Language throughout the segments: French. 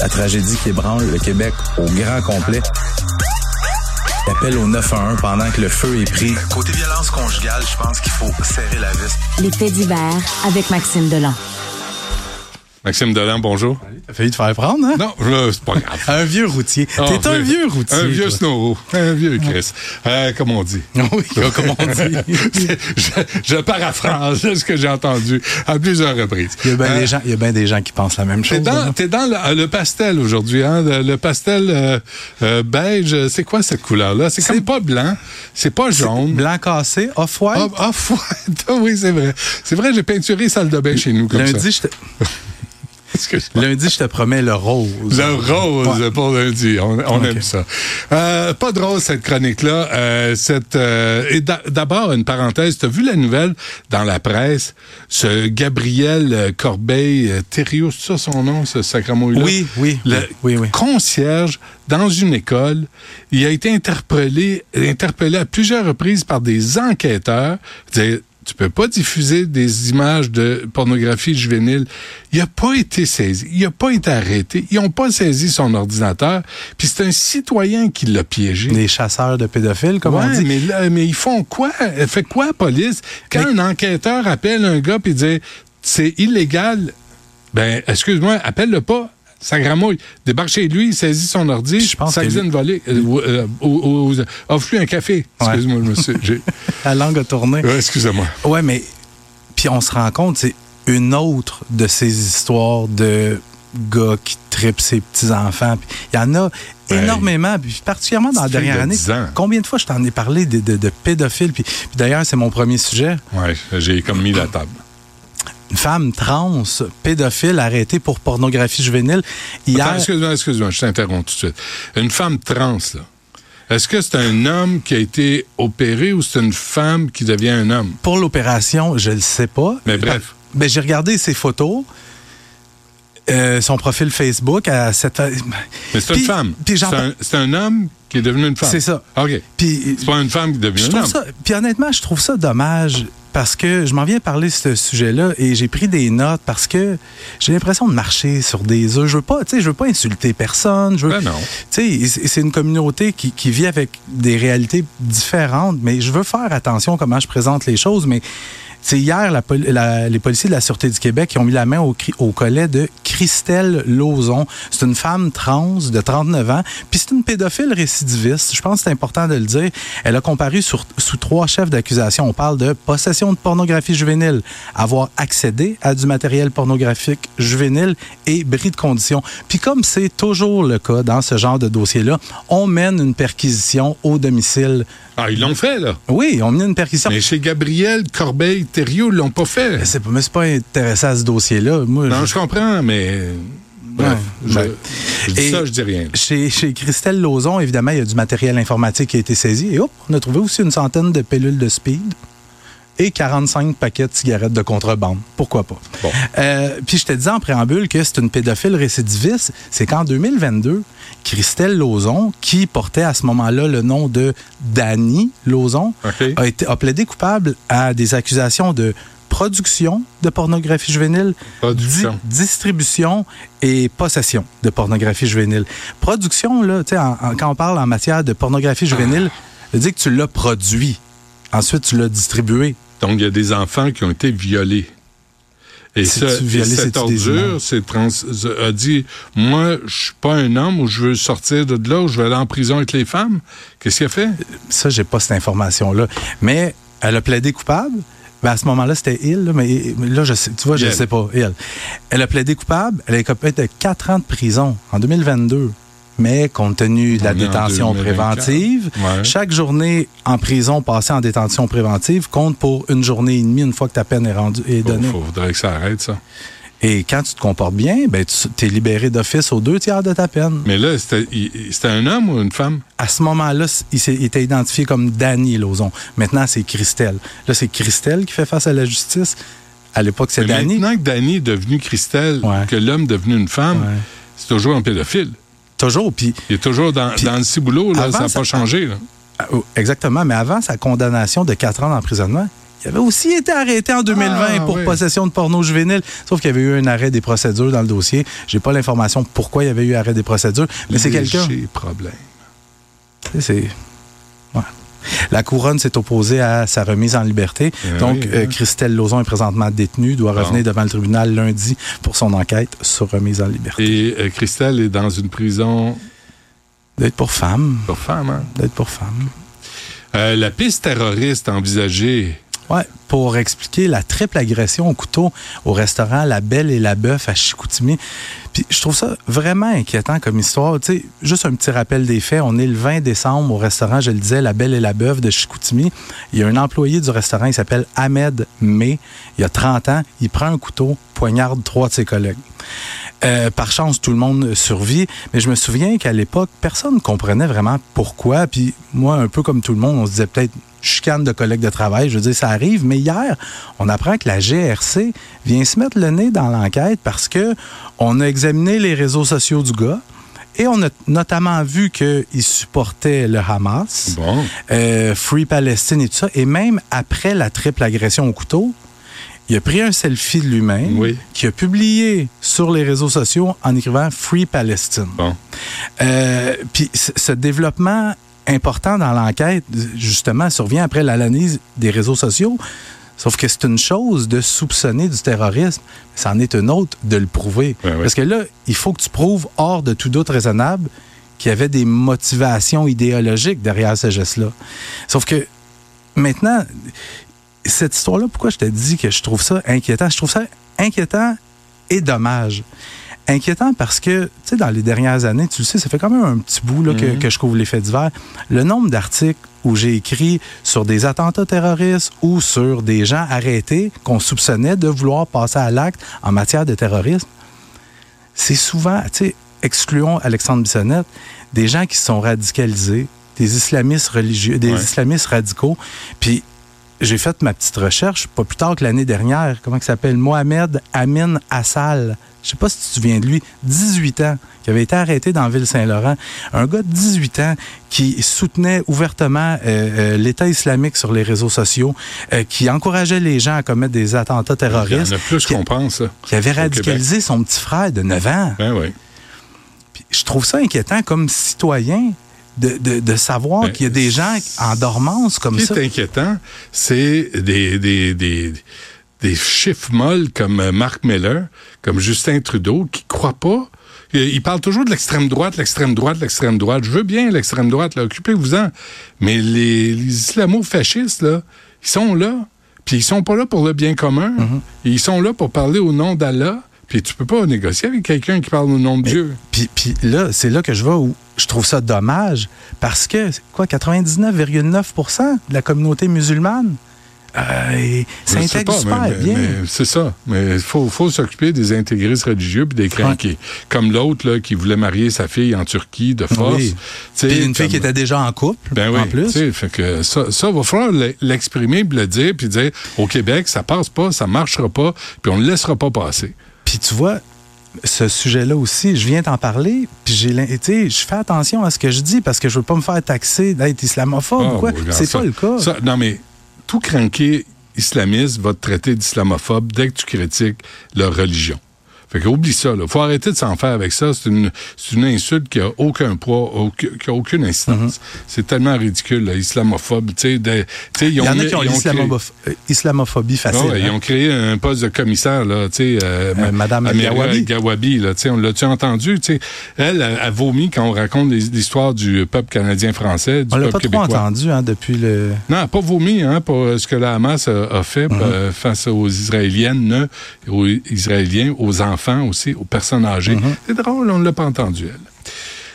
la tragédie qui ébranle le Québec au grand complet. Appel au 911 pendant que le feu est pris. Côté violence conjugale, je pense qu'il faut serrer la vis. Faits divers avec Maxime Delan. Maxime Delan, bonjour. T'as failli te faire prendre, hein? Non, c'est pas grave. Un vieux routier. Ah, T'es un vieux routier. Un vieux toi. snowro. Un vieux Chris. Euh, comme on dit. Oui, comme on dit. je, je paraphrase ce que j'ai entendu à plusieurs reprises. Il y a bien Euh, des bien des gens qui pensent la même T'es chose. dans, là. t'es dans le, le pastel aujourd'hui, hein? Le, le pastel euh, euh, beige, c'est quoi cette couleur-là? C'est comme pas blanc, c'est pas jaune. Blanc cassé, off-white. Ah, ah, white. Ah oui, c'est vrai. C'est vrai, j'ai peinturé salle de bain chez nous comme ça. lundi, je te. lundi, je te promets le rose. Le rose Ouais. pour lundi. On, aime ça. Euh, pas drôle, cette chronique-là. Euh, cette, euh, et d'a- d'abord, une parenthèse. Tu as vu la nouvelle dans la presse? Ce Gabriel Corbeil, euh, Thériault, c'est ça son nom, ce sacramouille-là? Oui, oui, Le oui, oui. concierge dans une école. Il a été interpellé, interpellé à plusieurs reprises par des enquêteurs. Dire, tu peux pas diffuser des images de pornographie juvénile. Il n'a pas été saisi. Il n'a pas été arrêté. Ils n'ont pas saisi son ordinateur. Puis c'est un citoyen qui l'a piégé. Les chasseurs de pédophiles, comme on dit. mais, là, mais ils font quoi? Elle fait quoi, la police? Quand un enquêteur appelle un gars et dit c'est illégal, ben, excuse-moi, appelle-le pas. Ça gramouille. Débarque chez lui, saisit son ordi, Je pense sa cuisine volée, euh, euh, offre-lui un café. Ouais. Excuse-moi, monsieur. La langue a tourné. Ouais, excusez-moi. Ouais, mais puis on se rend compte, c'est une autre de ces histoires de gars qui tripent ses petits-enfants. Il y en a Ouais. énormément, puis particulièrement dans la dernière de année. 10 ans. Combien de fois je t'en ai parlé de, de- de pédophiles? Puis, puis d'ailleurs, c'est mon premier sujet. Ouais, j'ai comme mis la table. Une femme trans, pédophile, arrêtée pour pornographie juvénile. Hier, excuse-moi, excuse-moi, je t'interromps tout de suite. Une femme trans, là. Est-ce que c'est un homme qui a été opéré ou c'est une femme qui devient un homme? pour l'opération, je le sais pas. Mais bref. Ben, j'ai regardé ses photos. euh, son profil Facebook à cette Mais c'est une femme. C'est un, homme qui est devenu une femme. C'est ça. OK. puis C'est pas une femme qui devient un homme. ça, puis honnêtement, je trouve ça dommage parce que je m'en viens parler de ce sujet-là et j'ai pris des notes parce que j'ai l'impression de marcher sur des œufs. Je veux pas, tu sais, je veux pas insulter personne. Je veux, Ben non. tu sais, c'est une communauté qui, qui vit avec des réalités différentes, mais je veux faire attention à comment je présente les choses. Mais c'est hier, la pol- la- les policiers de la Sûreté du Québec qui ont mis la main au collet de Christelle Lauzon. C'est une femme trans de 39 ans, puis c'est une pédophile récidiviste. Je pense que c'est important de le dire. Elle a comparu sur- sous trois chefs d'accusation. On parle de possession de pornographie juvénile, avoir accédé à du matériel pornographique juvénile et bris de condition. Puis comme c'est toujours le cas dans ce genre de dossier-là, on mène une perquisition au domicile. Ah, ils l'ont fait, là. Oui, on mène une perquisition. Mais chez Gabriel, Corbeil, Thériault, l'ont pas fait. Mais c'est pas, mais c'est pas intéressé à ce dossier-là. Moi, Non, je- je comprends, mais. Bref, Ouais, je, je dis Et- ça, je dis rien. Chez, chez Christelle Lauzon, évidemment, il y a du matériel informatique qui a été saisi. Et hop, on a trouvé aussi une centaine de pilules de speed et 45 paquets de cigarettes de contrebande. Pourquoi pas? Bon. Euh, puis je te disais en préambule que c'est une pédophile récidiviste. C'est qu'en 2022, Christelle Lauzon, qui portait à ce moment-là le nom de Dany Lauzon, OK. a, été, a plaidé coupable à des accusations de production de pornographie juvénile, di- distribution et possession de pornographie juvénile. Production, là, tu sais, en- en- quand on parle en matière de pornographie juvénile, dire que tu l'as produit. Ensuite, tu l'as distribué. Donc, il y a des enfants qui ont été violés. Et, C'est-tu ça, et violé, cette ordure c'est trans, a dit Moi, je suis pas un homme ou je veux sortir de là ou je veux aller en prison avec les femmes? Qu'est-ce qu'il a fait? Ça, j'ai pas cette information-là. Mais elle a plaidé coupable. Ben à ce moment-là, c'était il, là, mais là, je sais, tu vois, je ne sais pas. Elle. Elle a plaidé coupable. Elle a écopé de 4 ans de prison en 2022. Mais compte tenu de la détention 2024. préventive, Ouais. chaque journée en prison passée en détention préventive compte pour une journée et demie une fois que ta peine est, rendue, est Il donnée. faudrait que ça arrête, ça. Et quand tu te comportes bien, ben, tu es libéré d'office aux deux tiers de ta peine. Mais là, c'était il- un homme ou une femme? À ce moment-là, il, il était identifié comme Danny Lauzon. Maintenant, c'est Christelle. Là, c'est Christelle qui fait face à la justice. À l'époque, c'est Danny. Maintenant que Danny est devenu Christelle, Ouais. que l'homme est devenu une femme, Ouais. c'est toujours un pédophile. Toujours. Puis, Il est toujours dans, dans le ciboulot, là, avant, ça n'a pas changé. Là. ah, oh, exactement. Mais avant sa condamnation de 4 ans d'emprisonnement, il avait aussi été arrêté en 2020 Ah, pour oui. possession de porno juvénile. Sauf qu'il y avait eu un arrêt des procédures dans le dossier. J'ai pas l'information pourquoi il y avait eu arrêt des procédures, mais c'est quelqu'un. Léger problème. Tu sais, C'est. ouais. La couronne s'est opposée à sa remise en liberté. Eh Donc, oui, euh, hein. Christelle Lauzon est présentement détenue, doit Bon. revenir devant le tribunal lundi pour son enquête sur remise en liberté. Et euh, Christelle est dans une prison D'être pour femme. pour femmes. Hein? D'être pour femme. Euh, la piste terroriste envisagée. Ouais, pour expliquer la triple agression au couteau au restaurant La Belle et la Bœuf à Chicoutimi. Puis je trouve ça vraiment inquiétant comme histoire. Tu sais, juste un petit rappel des faits. On est le 20 décembre au restaurant, je le disais, La Belle et la Bœuf de Chicoutimi. Il y a un employé du restaurant, il s'appelle Ahmed May. Il a 30 ans. Il prend un couteau, poignarde trois de ses collègues. Euh, par chance, tout le monde survit. Mais je me souviens qu'à l'époque, personne ne comprenait vraiment pourquoi. Puis moi, un peu comme tout le monde, on se disait peut-être chicane de collègues de travail. Je veux dire, ça arrive. Mais hier, on apprend que la GRC vient se mettre le nez dans l'enquête parce que on a examiné les réseaux sociaux du gars. Et on a notamment vu qu'il supportait le Hamas, Bon. euh, Free Palestine et tout ça. Et même après la triple agression au couteau, il a pris un selfie de lui-même Oui. qui a publié sur les réseaux sociaux en écrivant Free Palestine. Bon. Euh, Puis ce développement important dans l'enquête, justement, survient après l'analyse des réseaux sociaux. Sauf que c'est une chose de soupçonner du terrorisme, c'en est une autre de le prouver. Ouais, ouais. Parce que là, il faut que tu prouves hors de tout doute raisonnable qu'il y avait des motivations idéologiques derrière ce geste-là. Sauf que maintenant, cette histoire-là, pourquoi je te dis que je trouve ça inquiétant? Je trouve ça inquiétant et dommage. Inquiétant parce que, tu sais, dans les dernières années, tu le sais, ça fait quand même un petit bout là, que, Mhm. que je couvre les faits divers. Le nombre d'articles où j'ai écrit sur des attentats terroristes ou sur des gens arrêtés qu'on soupçonnait de vouloir passer à l'acte en matière de terrorisme, c'est souvent, tu sais, excluons Alexandre Bissonnette, des gens qui se sont radicalisés, des islamistes religieux, des Ouais. islamistes radicaux. Puis j'ai fait ma petite recherche, pas plus tard que l'année dernière, comment il s'appelle? Mohamed Amin Assal. Je sais pas si tu te souviens de lui, 18 ans, qui avait été arrêté dans Ville-Saint-Laurent. Un gars de 18 ans qui soutenait ouvertement euh, euh, l'État islamique sur les réseaux sociaux, euh, qui encourageait les gens à commettre des attentats Il y terroristes, en a plus qu'on pense. là. qui avait radicalisé son petit frère de 9 ans. Ben oui. Puis je trouve ça inquiétant comme citoyen de, de- de savoir Ben, qu'il y a des gens en dormance comme Ce ça. qui est inquiétant, c'est des, des, des, des chiffres molles comme euh, Mark Miller, comme Justin Trudeau, qui croient pas. Il il parle toujours de l'extrême droite, l'extrême droite, l'extrême droite. Je veux bien l'extrême droite, là, occupez-vous-en. Mais les, les islamo-fascistes, là, ils sont là. Puis ils sont pas là pour le bien commun. Mm-hmm. Ils sont là pour parler au nom d'Allah. Puis tu peux pas négocier avec quelqu'un qui parle au nom de Dieu. Puis, puis là, c'est là que je vais où je trouve ça dommage parce que, quoi, 99,9% de la communauté musulmane? Euh, s'intègre pas, super mais- bien. c'est ça. Mais il faut, faut s'occuper des intégristes religieux puis des crinqués. Comme l'autre là, qui voulait marier sa fille en Turquie de force. Oui. Puis une fille qui était déjà en couple, ben oui, en plus. fait que ça, ça va falloir l'e- l'exprimer, puis le dire, puis dire au Québec, ça passe pas, ça marchera pas, puis on le laissera pas passer. Puis tu vois, ce sujet-là aussi, je viens t'en parler, puis j'ai, je fais attention à ce que je dis parce que je veux pas me faire taxer d'être islamophobe Ah, ou quoi. bon, regarde C'est pas le cas. Ça, non, mais tout cranqué islamiste va te traiter d'islamophobe dès que tu critiques leur religion. Fait que oublie ça, là. Faut arrêter de s'en faire avec ça. C'est une, une insulte qui a aucun poids, aucun- qui a aucune instance. C'est tellement ridicule, là, islamophobe. Tu sais, de- tu sais, ils Il y en a qui ont ils créé- euh, islamophobie facile. Ouais, hein. Ils ont créé un poste de commissaire, là, tu sais. euh, Euh, Madame Amélia Gawabi. Gawabi, là, tu sais, on l'a-tu entendu, tu sais? Elle, elle, elle vomit quand on raconte l'histoire du peuple canadien-français, du On l'a peuple pas trop entendu hein, depuis le. Non, pas vomi hein, pour euh, ce que la Hamas a, a fait Mhm. euh, face aux Israéliennes, euh, aux Israéliens, aux enfants aussi, aux personnes âgées. Mhm. C'est drôle, on ne l'a pas entendu, elle.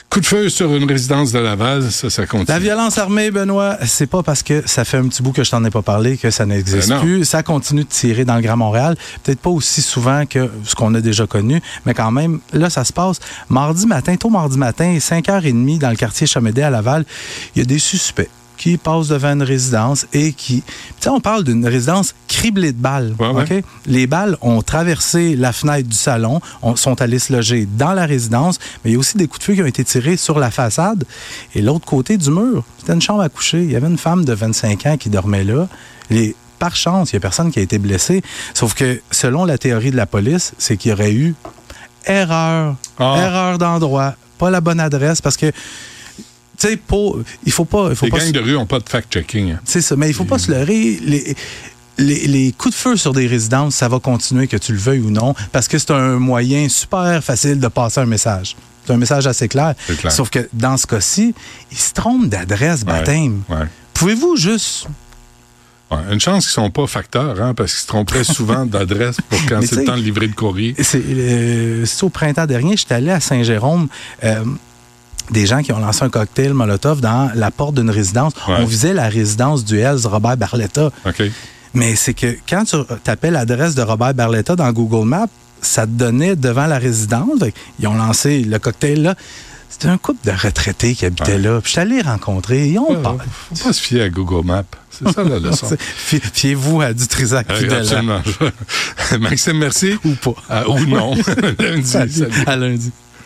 Coup de feu sur une résidence de Laval, ça, ça continue. La violence armée, Benoît, c'est pas parce que ça fait un petit bout que je t'en ai pas parlé que ça n'existe Ben plus. Ça continue de tirer dans le Grand Montréal. Peut-être pas aussi souvent que ce qu'on a déjà connu, mais quand même, là, ça se passe. Mardi matin, tôt mardi matin, 5h30 dans le quartier Chamédé à Laval, il y a des suspects qui passent devant une résidence et qui... Tu on parle d'une résidence criblée de balles. Ouais, ouais. OK? Les balles ont traversé la fenêtre du salon, ont- sont allées se loger dans la résidence, mais il y a aussi des coups de feu qui ont été tirés sur la façade. Et l'autre côté du mur, c'était une chambre à coucher. Il y avait une femme de 25 ans qui dormait là. Les par chance, il n'y a personne qui a été blessé. Sauf que, selon la théorie de la police, c'est qu'il y aurait eu erreur, Ah. erreur d'endroit, pas la bonne adresse, parce que, tu sais, pour- il faut pas... Il faut Les pas gangs de rue n'ont pas de fact-checking. hein. c'est ça, mais il faut pas se leurrer. Les, les, les coups de feu sur des résidences, ça va continuer, que tu le veuilles ou non, parce que c'est un moyen super facile de passer un message. C'est un message assez clair. Sauf que dans ce cas-ci, ils se trompent d'adresse Ouais, baptême. ouais. Pouvez-vous juste. Ouais, Une chance qu'ils sont pas facteurs, hein, parce qu'ils se tromperaient souvent d'adresse pour quand c'est le temps de livrer le courrier. C'est euh, c'est au printemps dernier, j'étais allé à Saint-Jérôme. euh, des gens qui ont lancé un cocktail Molotov dans la porte d'une résidence. Ouais. On visait la résidence du Hells Robert Barletta. Mais c'est que quand tu tapais l'adresse de Robert Barletta dans Google Maps, ça te donnait devant la résidence. Ils ont lancé le cocktail là. C'était un couple de retraités qui habitaient Ouais. là. Puis je suis allé les rencontrer. Ils ont pas. faut pas se fier à Google Maps. C'est ça la leçon. Fie- Fiez-vous à du Trisac. Absolument. Maxime, merci. Ou pas. Ah, ou non. Lundi. Salut. Salut. À lundi.